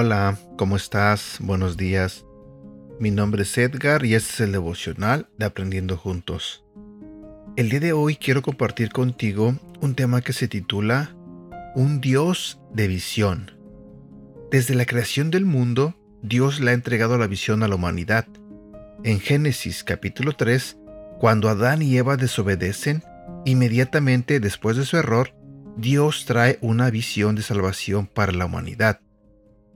Hola, ¿cómo estás? Buenos días. Mi nombre es Edgar y este es el devocional de Aprendiendo Juntos. El día de hoy quiero compartir contigo un tema que se titula Un Dios de visión. Desde la creación del mundo, Dios le ha entregado la visión a la humanidad. En Génesis capítulo 3, cuando Adán y Eva desobedecen, inmediatamente después de su error, Dios trae una visión de salvación para la humanidad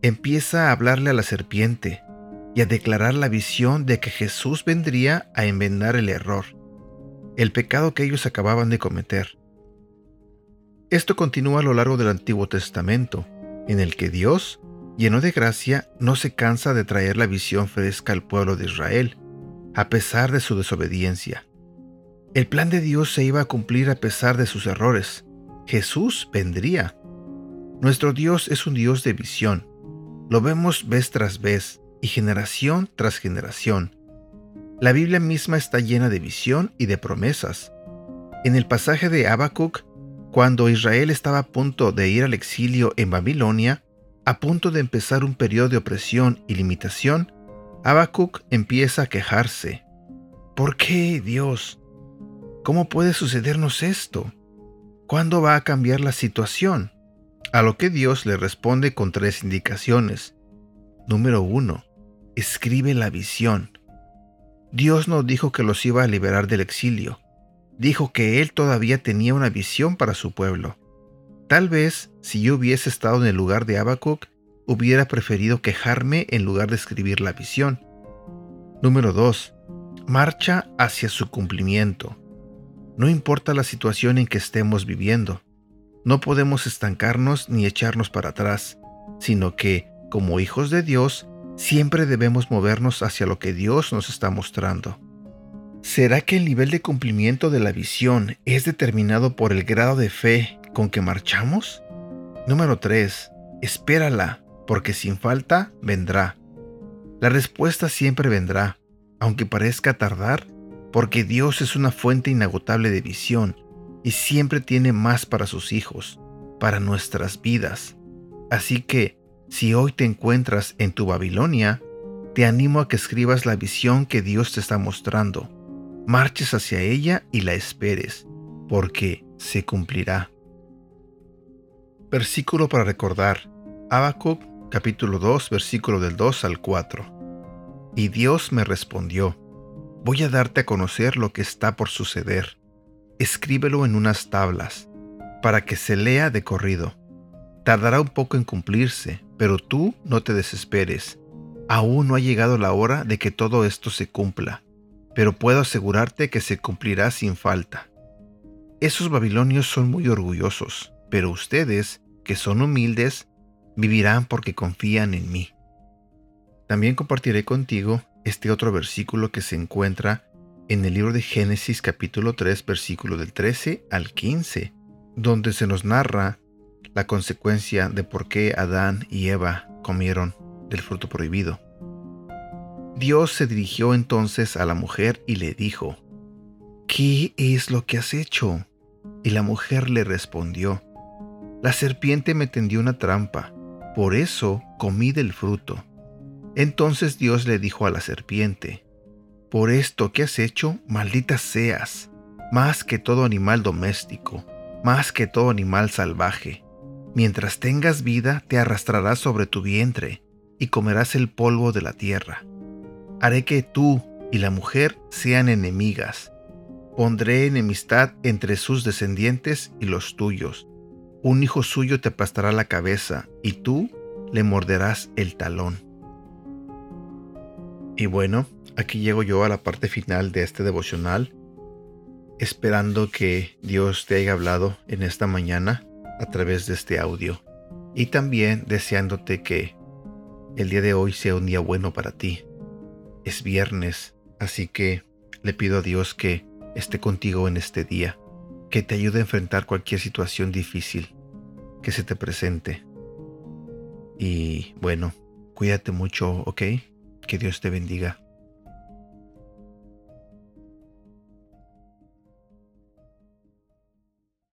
empieza a hablarle a la serpiente y a declarar la visión de que Jesús vendría a enmendar el error, el pecado que ellos acababan de cometer. Esto continúa a lo largo del Antiguo Testamento, en el que Dios, lleno de gracia, no se cansa de traer la visión fresca al pueblo de Israel, a pesar de su desobediencia. El plan de Dios se iba a cumplir a pesar de sus errores. Jesús vendría. Nuestro Dios es un Dios de visión, lo vemos vez tras vez y generación tras generación. La Biblia misma está llena de visión y de promesas. En el pasaje de Habacuc, cuando Israel estaba a punto de ir al exilio en Babilonia, a punto de empezar un periodo de opresión y limitación, Habacuc empieza a quejarse. ¿Por qué, Dios? ¿Cómo puede sucedernos esto? ¿Cuándo va a cambiar la situación? A lo que Dios le responde con tres indicaciones. Número uno, escribe la visión. Dios no dijo que los iba a liberar del exilio. Dijo que Él todavía tenía una visión para su pueblo. Tal vez, si yo hubiese estado en el lugar de Habacuc, hubiera preferido quejarme en lugar de escribir la visión. Número 2. Marcha hacia su cumplimiento. No importa la situación en que estemos viviendo. No podemos estancarnos ni echarnos para atrás, sino que, como hijos de Dios, siempre debemos movernos hacia lo que Dios nos está mostrando. ¿Será que el nivel de cumplimiento de la visión es determinado por el grado de fe con que marchamos? Número 3. Espérala, porque sin falta vendrá. La respuesta siempre vendrá, aunque parezca tardar, porque Dios es una fuente inagotable de visión y siempre tiene más para sus hijos, para nuestras vidas. Así que, si hoy te encuentras en tu Babilonia, te animo a que escribas la visión que Dios te está mostrando, marches hacia ella y la esperes, porque se cumplirá. Versículo para recordar. Habacuc capítulo 2 versículo del 2 al 4. Y Dios me respondió, voy a darte a conocer lo que está por suceder escríbelo en unas tablas, para que se lea de corrido. Tardará un poco en cumplirse, pero tú no te desesperes. Aún no ha llegado la hora de que todo esto se cumpla, pero puedo asegurarte que se cumplirá sin falta. Esos babilonios son muy orgullosos, pero ustedes, que son humildes, vivirán porque confían en mí. También compartiré contigo este otro versículo que se encuentra en el libro de Génesis capítulo 3 versículo del 13 al 15, donde se nos narra la consecuencia de por qué Adán y Eva comieron del fruto prohibido. Dios se dirigió entonces a la mujer y le dijo, ¿Qué es lo que has hecho? Y la mujer le respondió, La serpiente me tendió una trampa, por eso comí del fruto. Entonces Dios le dijo a la serpiente, por esto que has hecho, maldita seas, más que todo animal doméstico, más que todo animal salvaje. Mientras tengas vida, te arrastrarás sobre tu vientre y comerás el polvo de la tierra. Haré que tú y la mujer sean enemigas. Pondré enemistad entre sus descendientes y los tuyos. Un hijo suyo te aplastará la cabeza y tú le morderás el talón. Y bueno, aquí llego yo a la parte final de este devocional, esperando que Dios te haya hablado en esta mañana a través de este audio y también deseándote que el día de hoy sea un día bueno para ti. Es viernes, así que le pido a Dios que esté contigo en este día, que te ayude a enfrentar cualquier situación difícil que se te presente. Y bueno, Cuídate mucho, ¿ok? Que Dios te bendiga.